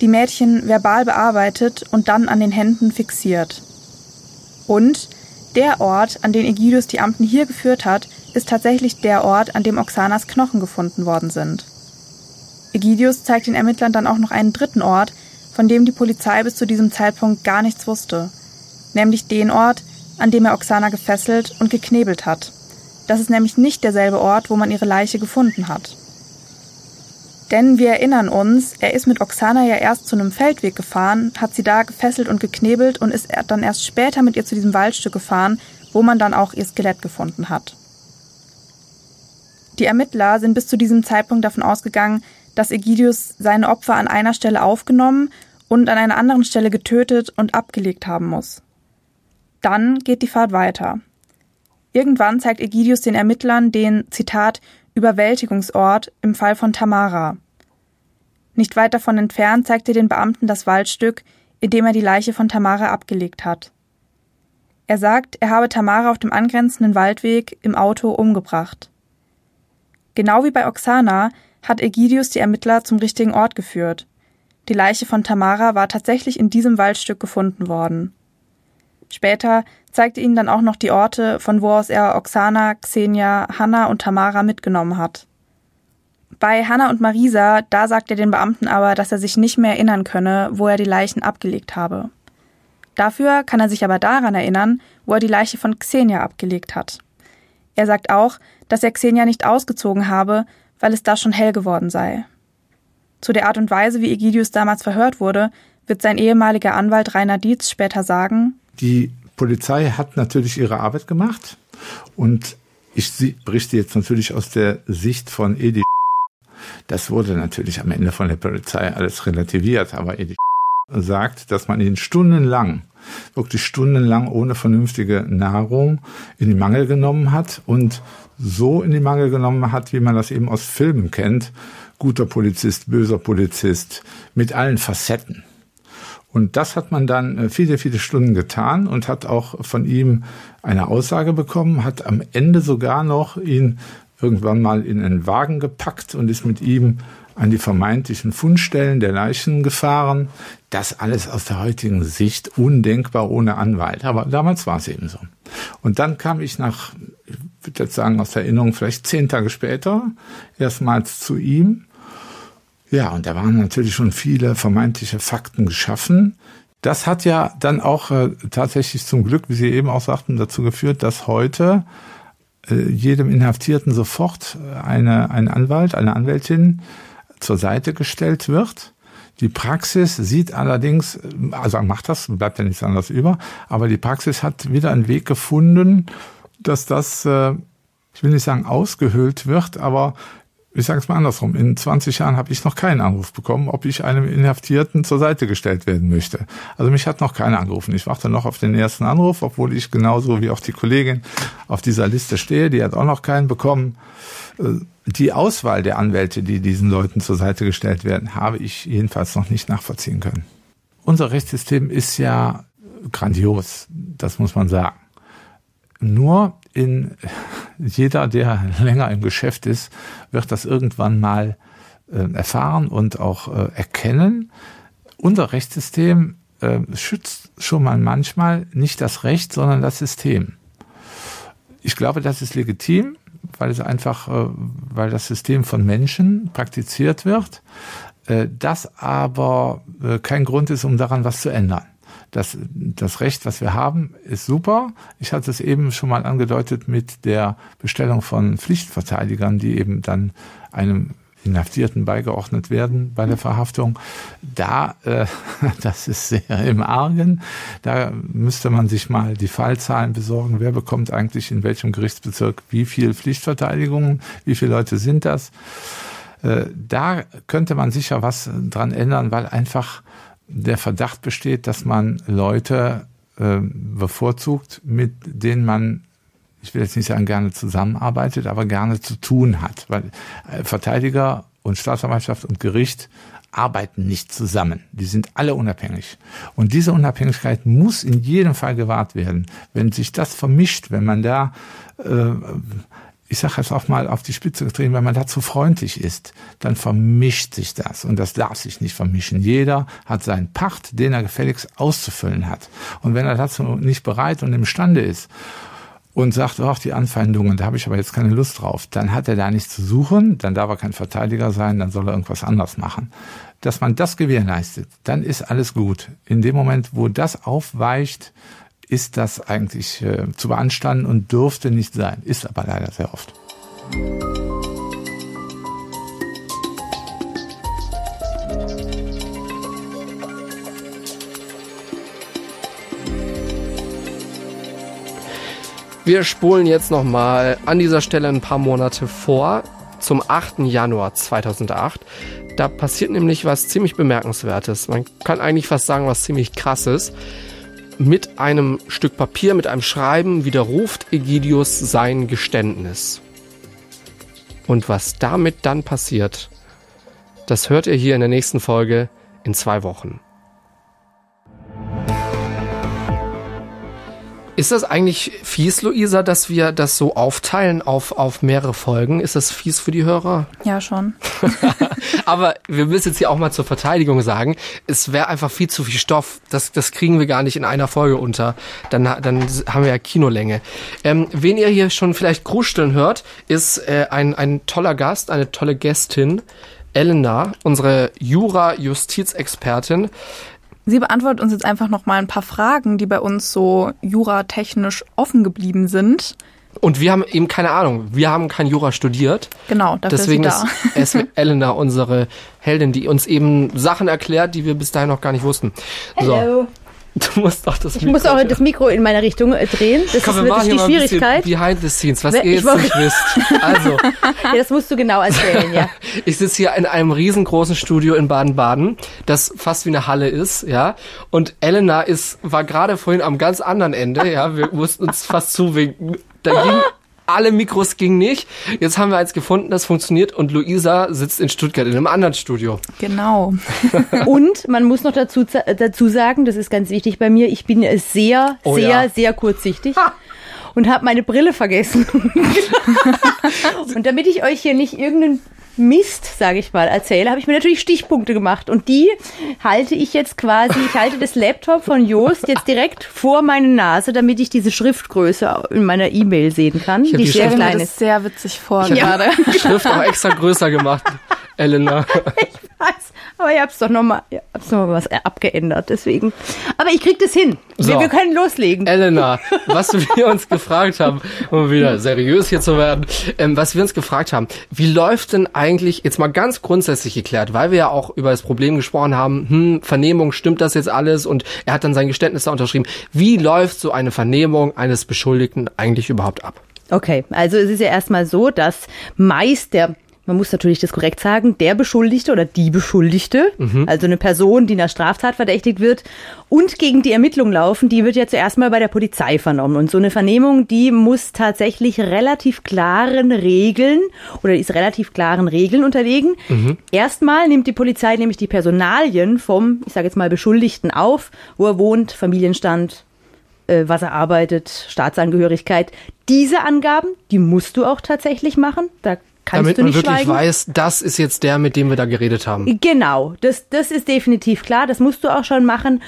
die Mädchen verbal bearbeitet und dann an den Händen fixiert. Und der Ort, an den Ägidius die Amten hier geführt hat, ist tatsächlich der Ort, an dem Oksanas Knochen gefunden worden sind. Ägidius zeigt den Ermittlern dann auch noch einen dritten Ort, von dem die Polizei bis zu diesem Zeitpunkt gar nichts wusste, nämlich den Ort, an dem er Oksana gefesselt und geknebelt hat. Das ist nämlich nicht derselbe Ort, wo man ihre Leiche gefunden hat. Denn wir erinnern uns, er ist mit Oksana ja erst zu einem Feldweg gefahren, hat sie da gefesselt und geknebelt und ist dann erst später mit ihr zu diesem Waldstück gefahren, wo man dann auch ihr Skelett gefunden hat. Die Ermittler sind bis zu diesem Zeitpunkt davon ausgegangen, dass Egidius seine Opfer an einer Stelle aufgenommen und an einer anderen Stelle getötet und abgelegt haben muss. Dann geht die Fahrt weiter. Irgendwann zeigt Egidius den Ermittlern den, Zitat, Überwältigungsort im Fall von Tamara. Nicht weit davon entfernt zeigt er den Beamten das Waldstück, in dem er die Leiche von Tamara abgelegt hat. Er sagt, er habe Tamara auf dem angrenzenden Waldweg im Auto umgebracht. Genau wie bei Oksana hat Egidius die Ermittler zum richtigen Ort geführt. Die Leiche von Tamara war tatsächlich in diesem Waldstück gefunden worden. Später zeigte ihnen dann auch noch die Orte, von wo aus er Oksana, Xenia, Hanna und Tamara mitgenommen hat. Bei Hanna und Marisa, da sagt er den Beamten aber, dass er sich nicht mehr erinnern könne, wo er die Leichen abgelegt habe. Dafür kann er sich aber daran erinnern, wo er die Leiche von Xenia abgelegt hat. Er sagt auch, dass er Xenia nicht ausgezogen habe, weil es da schon hell geworden sei. Zu der Art und Weise, wie Egidius damals verhört wurde, wird sein ehemaliger Anwalt Rainer Dietz später sagen, die Polizei hat natürlich ihre Arbeit gemacht und ich berichte jetzt natürlich aus der Sicht von Edi. Das wurde natürlich am Ende von der Polizei alles relativiert, aber Edi sagt, dass man ihn stundenlang, wirklich stundenlang ohne vernünftige Nahrung in die Mangel genommen hat und so in die Mangel genommen hat, wie man das eben aus Filmen kennt. Guter Polizist, böser Polizist, mit allen Facetten. Und das hat man dann äh, viele, viele Stunden getan und hat auch von ihm eine Aussage bekommen, hat am Ende sogar noch ihn irgendwann mal in einen Wagen gepackt und ist mit ihm an die vermeintlichen Fundstellen der Leichen gefahren. Das alles aus der heutigen Sicht undenkbar ohne Anwalt. Aber damals war es eben so. Und dann kam ich nach, ich würde jetzt sagen, aus Erinnerung vielleicht zehn Tage später erstmals zu ihm ja, und da waren natürlich schon viele vermeintliche Fakten geschaffen. Das hat ja dann auch äh, tatsächlich zum Glück, wie Sie eben auch sagten, dazu geführt, dass heute jedem Inhaftierten sofort äh, eine, ein Anwalt, eine Anwältin zur Seite gestellt wird. Die Praxis sieht allerdings, also macht das, bleibt ja nichts anderes über, aber die Praxis hat wieder einen Weg gefunden, dass das, äh, ich will nicht sagen ausgehöhlt wird, aber ich sage es mal andersrum, in 20 Jahren habe ich noch keinen Anruf bekommen, ob ich einem Inhaftierten zur Seite gestellt werden möchte. Also mich hat noch keiner angerufen. Ich warte noch auf den ersten Anruf, obwohl ich genauso wie auch die Kollegin auf dieser Liste stehe. Die hat auch noch keinen bekommen. Äh, die Auswahl der Anwälte, die diesen Leuten zur Seite gestellt werden, habe ich jedenfalls noch nicht nachvollziehen können. Unser Rechtssystem ist ja grandios, das muss man sagen. Nur in jeder, der länger im Geschäft ist, wird das irgendwann mal äh, erfahren und auch äh, erkennen. Unser Rechtssystem äh, schützt schon mal manchmal nicht das Recht, sondern das System. Ich glaube, das ist legitim, weil es einfach, äh, weil das System von Menschen praktiziert wird, äh, das aber kein Grund ist, um daran was zu ändern das, das Recht, was wir haben, ist super. Ich hatte es eben schon mal angedeutet mit der Bestellung von Pflichtverteidigern, die eben dann einem Inhaftierten beigeordnet werden bei der Verhaftung. Da, äh, das ist sehr im Argen. Da müsste man sich mal die Fallzahlen besorgen. Wer bekommt eigentlich in welchem Gerichtsbezirk wie viel Pflichtverteidigungen? Wie viele Leute sind das? Äh, da könnte man sicher was dran ändern, weil einfach der Verdacht besteht, dass man Leute äh, bevorzugt, mit denen man ich will jetzt nicht sagen gerne zusammenarbeitet, aber gerne zu tun hat, weil äh, Verteidiger und Staatsanwaltschaft und Gericht arbeiten nicht zusammen. Die sind alle unabhängig. Und diese Unabhängigkeit muss in jedem Fall gewahrt werden. Wenn sich das vermischt, wenn man da, äh, ich sage jetzt auch mal auf die Spitze getreten, wenn man da zu freundlich ist, dann vermischt sich das. Und das darf sich nicht vermischen. Jeder hat seinen Pacht, den er gefälligst auszufüllen hat. Und wenn er dazu nicht bereit und imstande ist, und sagt, ach, die Anfeindungen, da habe ich aber jetzt keine Lust drauf, dann hat er da nichts zu suchen, dann darf er kein Verteidiger sein, dann soll er irgendwas anderes machen. Dass man das gewährleistet, dann ist alles gut. In dem Moment, wo das aufweicht, ist das eigentlich äh, zu beanstanden und dürfte nicht sein, ist aber leider sehr oft. Wir spulen jetzt nochmal an dieser Stelle ein paar Monate vor, zum 8. Januar 2008. Da passiert nämlich was ziemlich bemerkenswertes. Man kann eigentlich fast sagen, was ziemlich krasses. Mit einem Stück Papier, mit einem Schreiben widerruft Egidius sein Geständnis. Und was damit dann passiert, das hört ihr hier in der nächsten Folge in zwei Wochen. Ist das eigentlich fies, Luisa, dass wir das so aufteilen auf, auf mehrere Folgen? Ist das fies für die Hörer? Ja, schon. Aber wir müssen jetzt hier auch mal zur Verteidigung sagen, es wäre einfach viel zu viel Stoff. Das, das kriegen wir gar nicht in einer Folge unter. Dann, dann haben wir ja Kinolänge. Ähm, wen ihr hier schon vielleicht krusteln hört, ist äh, ein, ein toller Gast, eine tolle Gästin. Elena, unsere Jura-Justizexpertin. Sie beantwortet uns jetzt einfach noch mal ein paar Fragen, die bei uns so juratechnisch offen geblieben sind. Und wir haben eben keine Ahnung. Wir haben kein Jura studiert. Genau, dafür Deswegen ist, ist Elena unsere Heldin, die uns eben Sachen erklärt, die wir bis dahin noch gar nicht wussten. So. Du musst auch das ich Mikro. Ich muss auch das Mikro in meine Richtung äh, drehen. Das Komm, ist wirklich die Schwierigkeit. behind the scenes, was ihr jetzt nicht wisst. Also. ja, das musst du genau erzählen, ja. ich sitze hier in einem riesengroßen Studio in Baden-Baden, das fast wie eine Halle ist, ja. Und Elena ist, war gerade vorhin am ganz anderen Ende, ja. Wir mussten uns fast zuwinken. Da ging alle Mikros gingen nicht. Jetzt haben wir eins gefunden, das funktioniert und Luisa sitzt in Stuttgart in einem anderen Studio. Genau. und man muss noch dazu, dazu sagen, das ist ganz wichtig bei mir, ich bin sehr, oh, sehr, ja. sehr kurzsichtig. Ha und habe meine Brille vergessen. und damit ich euch hier nicht irgendeinen Mist, sage ich mal, erzähle, habe ich mir natürlich Stichpunkte gemacht. Und die halte ich jetzt quasi, ich halte das Laptop von Joost jetzt direkt vor meine Nase, damit ich diese Schriftgröße in meiner E-Mail sehen kann. Ich die, die sehr klein ist. sehr witzig vor ich gerade. Die Schrift auch extra größer gemacht, Elena. ich weiß. Aber ihr habt doch nochmal, noch mal was abgeändert, deswegen. Aber ich krieg das hin. So. Wir, wir, können loslegen. Elena, was wir uns gefragt haben, um wieder seriös hier zu werden, ähm, was wir uns gefragt haben, wie läuft denn eigentlich, jetzt mal ganz grundsätzlich geklärt, weil wir ja auch über das Problem gesprochen haben, hm, Vernehmung, stimmt das jetzt alles? Und er hat dann sein Geständnis da unterschrieben. Wie läuft so eine Vernehmung eines Beschuldigten eigentlich überhaupt ab? Okay, also es ist ja erstmal so, dass meist der man muss natürlich das korrekt sagen, der Beschuldigte oder die Beschuldigte, mhm. also eine Person, die in einer Straftat verdächtigt wird und gegen die Ermittlung laufen, die wird ja zuerst mal bei der Polizei vernommen. Und so eine Vernehmung, die muss tatsächlich relativ klaren Regeln oder ist relativ klaren Regeln unterlegen. Mhm. Erstmal nimmt die Polizei nämlich die Personalien vom, ich sage jetzt mal, Beschuldigten auf, wo er wohnt, Familienstand, äh, was er arbeitet, Staatsangehörigkeit. Diese Angaben, die musst du auch tatsächlich machen. Da kannst Damit du nicht man wirklich schweigen. weiß, das ist jetzt der, mit dem wir da geredet haben. Genau, das, das ist definitiv klar, das musst du auch schon machen.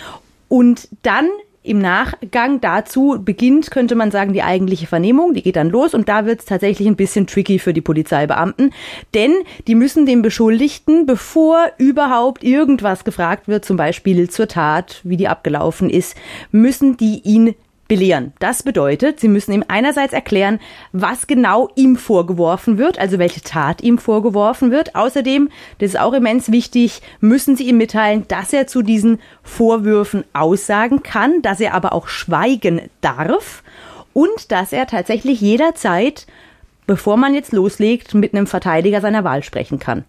Und dann im Nachgang dazu beginnt, könnte man sagen, die eigentliche Vernehmung, die geht dann los und da wird es tatsächlich ein bisschen tricky für die Polizeibeamten, denn die müssen dem Beschuldigten, bevor überhaupt irgendwas gefragt wird, zum Beispiel zur Tat, wie die abgelaufen ist, müssen die ihn belehren. Das bedeutet, Sie müssen ihm einerseits erklären, was genau ihm vorgeworfen wird, also welche Tat ihm vorgeworfen wird. Außerdem, das ist auch immens wichtig, müssen Sie ihm mitteilen, dass er zu diesen Vorwürfen aussagen kann, dass er aber auch schweigen darf und dass er tatsächlich jederzeit bevor man jetzt loslegt, mit einem Verteidiger seiner Wahl sprechen kann.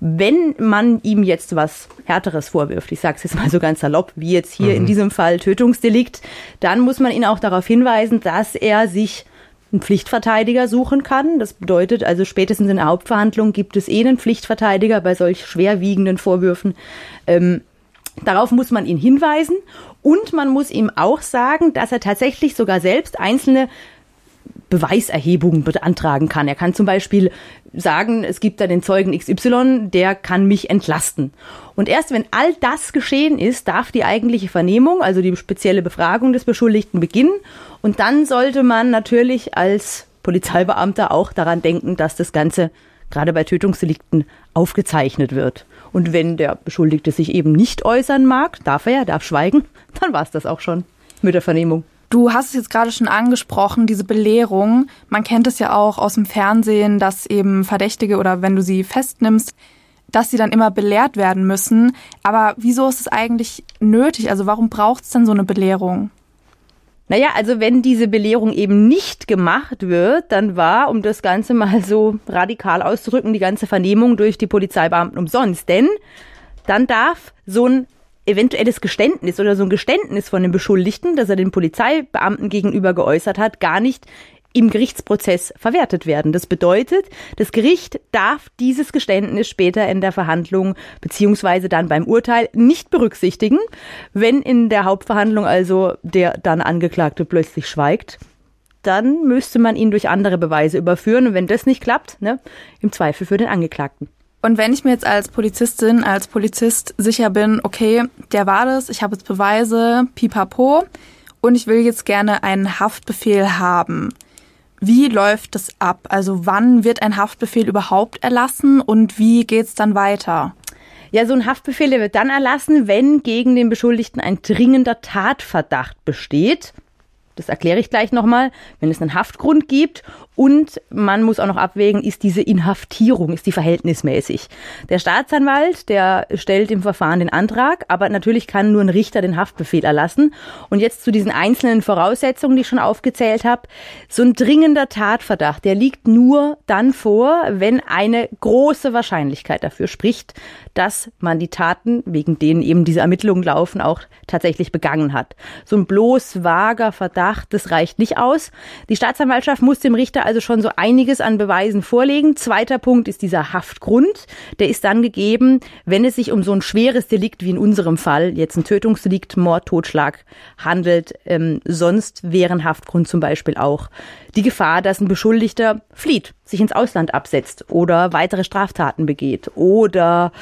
Wenn man ihm jetzt was Härteres vorwirft, ich sage es jetzt mal so ganz salopp, wie jetzt hier mhm. in diesem Fall Tötungsdelikt, dann muss man ihn auch darauf hinweisen, dass er sich einen Pflichtverteidiger suchen kann. Das bedeutet also spätestens in der Hauptverhandlung gibt es eh einen Pflichtverteidiger bei solch schwerwiegenden Vorwürfen. Ähm, darauf muss man ihn hinweisen und man muss ihm auch sagen, dass er tatsächlich sogar selbst einzelne Beweiserhebungen beantragen kann. Er kann zum Beispiel sagen, es gibt da den Zeugen XY, der kann mich entlasten. Und erst wenn all das geschehen ist, darf die eigentliche Vernehmung, also die spezielle Befragung des Beschuldigten beginnen. Und dann sollte man natürlich als Polizeibeamter auch daran denken, dass das Ganze gerade bei Tötungsdelikten aufgezeichnet wird. Und wenn der Beschuldigte sich eben nicht äußern mag, darf er ja, darf schweigen, dann war es das auch schon mit der Vernehmung. Du hast es jetzt gerade schon angesprochen, diese Belehrung. Man kennt es ja auch aus dem Fernsehen, dass eben Verdächtige oder wenn du sie festnimmst, dass sie dann immer belehrt werden müssen. Aber wieso ist es eigentlich nötig? Also warum braucht es denn so eine Belehrung? Naja, also wenn diese Belehrung eben nicht gemacht wird, dann war, um das Ganze mal so radikal auszudrücken, die ganze Vernehmung durch die Polizeibeamten umsonst. Denn dann darf so ein eventuelles Geständnis oder so ein Geständnis von dem Beschuldigten, das er den Polizeibeamten gegenüber geäußert hat, gar nicht im Gerichtsprozess verwertet werden. Das bedeutet, das Gericht darf dieses Geständnis später in der Verhandlung beziehungsweise dann beim Urteil nicht berücksichtigen, wenn in der Hauptverhandlung also der dann Angeklagte plötzlich schweigt. Dann müsste man ihn durch andere Beweise überführen und wenn das nicht klappt, ne, im Zweifel für den Angeklagten. Und wenn ich mir jetzt als Polizistin, als Polizist sicher bin, okay, der war das, ich habe jetzt Beweise, pipapo, und ich will jetzt gerne einen Haftbefehl haben. Wie läuft das ab? Also wann wird ein Haftbefehl überhaupt erlassen und wie geht's dann weiter? Ja, so ein Haftbefehl der wird dann erlassen, wenn gegen den Beschuldigten ein dringender Tatverdacht besteht. Das erkläre ich gleich nochmal, wenn es einen Haftgrund gibt und man muss auch noch abwägen, ist diese Inhaftierung, ist die verhältnismäßig. Der Staatsanwalt, der stellt im Verfahren den Antrag, aber natürlich kann nur ein Richter den Haftbefehl erlassen. Und jetzt zu diesen einzelnen Voraussetzungen, die ich schon aufgezählt habe. So ein dringender Tatverdacht, der liegt nur dann vor, wenn eine große Wahrscheinlichkeit dafür spricht, dass man die Taten, wegen denen eben diese Ermittlungen laufen, auch tatsächlich begangen hat. So ein bloß vager Verdacht, das reicht nicht aus. Die Staatsanwaltschaft muss dem Richter also schon so einiges an Beweisen vorlegen. Zweiter Punkt ist dieser Haftgrund. Der ist dann gegeben, wenn es sich um so ein schweres Delikt wie in unserem Fall, jetzt ein Tötungsdelikt, Mord, Totschlag handelt. Ähm, sonst wären Haftgrund zum Beispiel auch die Gefahr, dass ein Beschuldigter flieht, sich ins Ausland absetzt oder weitere Straftaten begeht oder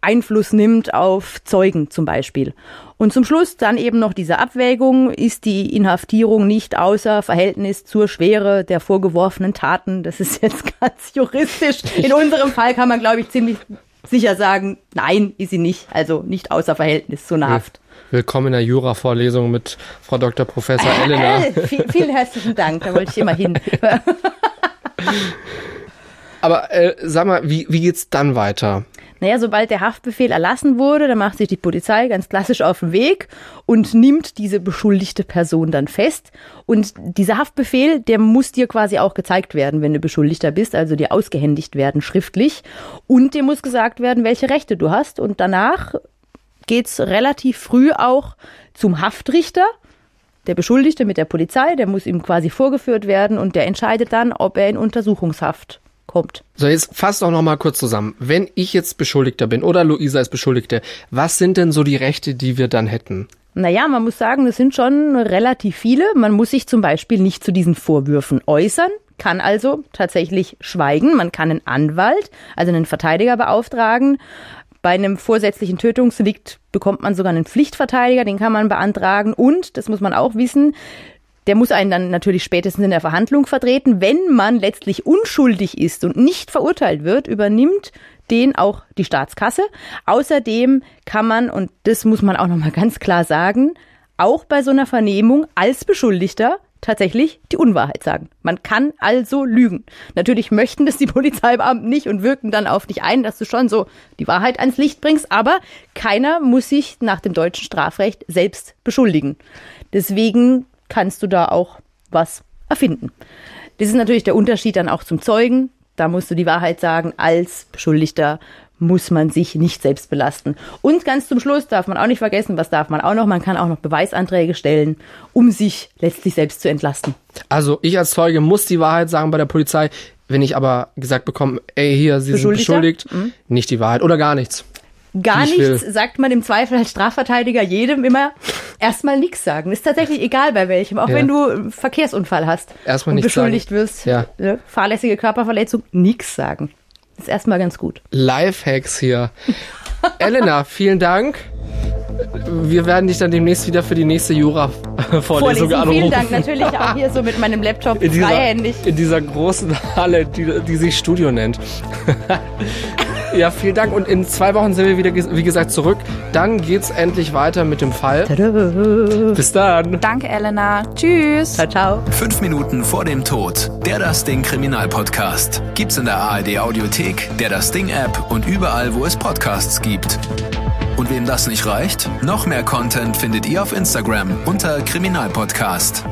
Einfluss nimmt auf Zeugen zum Beispiel. Und zum Schluss dann eben noch diese Abwägung, ist die Inhaftierung nicht außer Verhältnis zur Schwere der vorgeworfenen Taten. Das ist jetzt ganz juristisch. In unserem Fall kann man, glaube ich, ziemlich sicher sagen, nein, ist sie nicht. Also nicht außer Verhältnis zu einer Haft. Willkommen in der Jura-Vorlesung mit Frau Dr. Professor Elena. Äh, vielen herzlichen Dank, da wollte ich immer hin. Aber äh, sag mal, wie, wie geht's dann weiter? Naja, sobald der Haftbefehl erlassen wurde, dann macht sich die Polizei ganz klassisch auf den Weg und nimmt diese beschuldigte Person dann fest. Und dieser Haftbefehl, der muss dir quasi auch gezeigt werden, wenn du Beschuldigter bist, also dir ausgehändigt werden schriftlich. Und dir muss gesagt werden, welche Rechte du hast. Und danach geht's relativ früh auch zum Haftrichter. Der Beschuldigte mit der Polizei, der muss ihm quasi vorgeführt werden und der entscheidet dann, ob er in Untersuchungshaft kommt. So, jetzt fasst auch noch mal kurz zusammen. Wenn ich jetzt Beschuldigter bin oder Luisa ist Beschuldigte, was sind denn so die Rechte, die wir dann hätten? Naja, man muss sagen, das sind schon relativ viele. Man muss sich zum Beispiel nicht zu diesen Vorwürfen äußern, kann also tatsächlich schweigen. Man kann einen Anwalt, also einen Verteidiger beauftragen. Bei einem vorsätzlichen Tötungsdelikt bekommt man sogar einen Pflichtverteidiger, den kann man beantragen. Und, das muss man auch wissen, der muss einen dann natürlich spätestens in der Verhandlung vertreten. Wenn man letztlich unschuldig ist und nicht verurteilt wird, übernimmt den auch die Staatskasse. Außerdem kann man, und das muss man auch nochmal ganz klar sagen, auch bei so einer Vernehmung als Beschuldigter tatsächlich die Unwahrheit sagen. Man kann also lügen. Natürlich möchten das die Polizeibeamten nicht und wirken dann auf dich ein, dass du schon so die Wahrheit ans Licht bringst, aber keiner muss sich nach dem deutschen Strafrecht selbst beschuldigen. Deswegen kannst du da auch was erfinden. Das ist natürlich der Unterschied dann auch zum Zeugen. Da musst du die Wahrheit sagen. Als Beschuldigter muss man sich nicht selbst belasten. Und ganz zum Schluss darf man auch nicht vergessen, was darf man auch noch? Man kann auch noch Beweisanträge stellen, um sich letztlich selbst zu entlasten. Also ich als Zeuge muss die Wahrheit sagen bei der Polizei. Wenn ich aber gesagt bekomme, ey, hier, Sie sind beschuldigt, mhm. nicht die Wahrheit oder gar nichts. Gar nichts sagt man im Zweifel als Strafverteidiger jedem immer erstmal nichts sagen. Ist tatsächlich egal bei welchem, auch ja. wenn du einen Verkehrsunfall hast erstmal und beschuldigt sagen. wirst, ja. ne, fahrlässige Körperverletzung, nichts sagen. Ist erstmal ganz gut. Lifehacks hier. Elena, vielen Dank. Wir werden dich dann demnächst wieder für die nächste Jura-Vorlesung anrufen. Vielen Dank, natürlich auch hier so mit meinem Laptop in dieser, freihändig. In dieser großen Halle, die, die sich Studio nennt. ja, vielen Dank. Und in zwei Wochen sind wir wieder, wie gesagt, zurück. Dann geht's endlich weiter mit dem Fall. Tada. Bis dann. Danke, Elena. Tschüss. Ciao, ciao. Fünf Minuten vor dem Tod. Der Das Ding Kriminalpodcast. Gibt's in der ARD Audiothek, der Das Ding App und überall, wo es Podcasts gibt. Und wem das nicht reicht, noch mehr Content findet ihr auf Instagram unter Kriminalpodcast.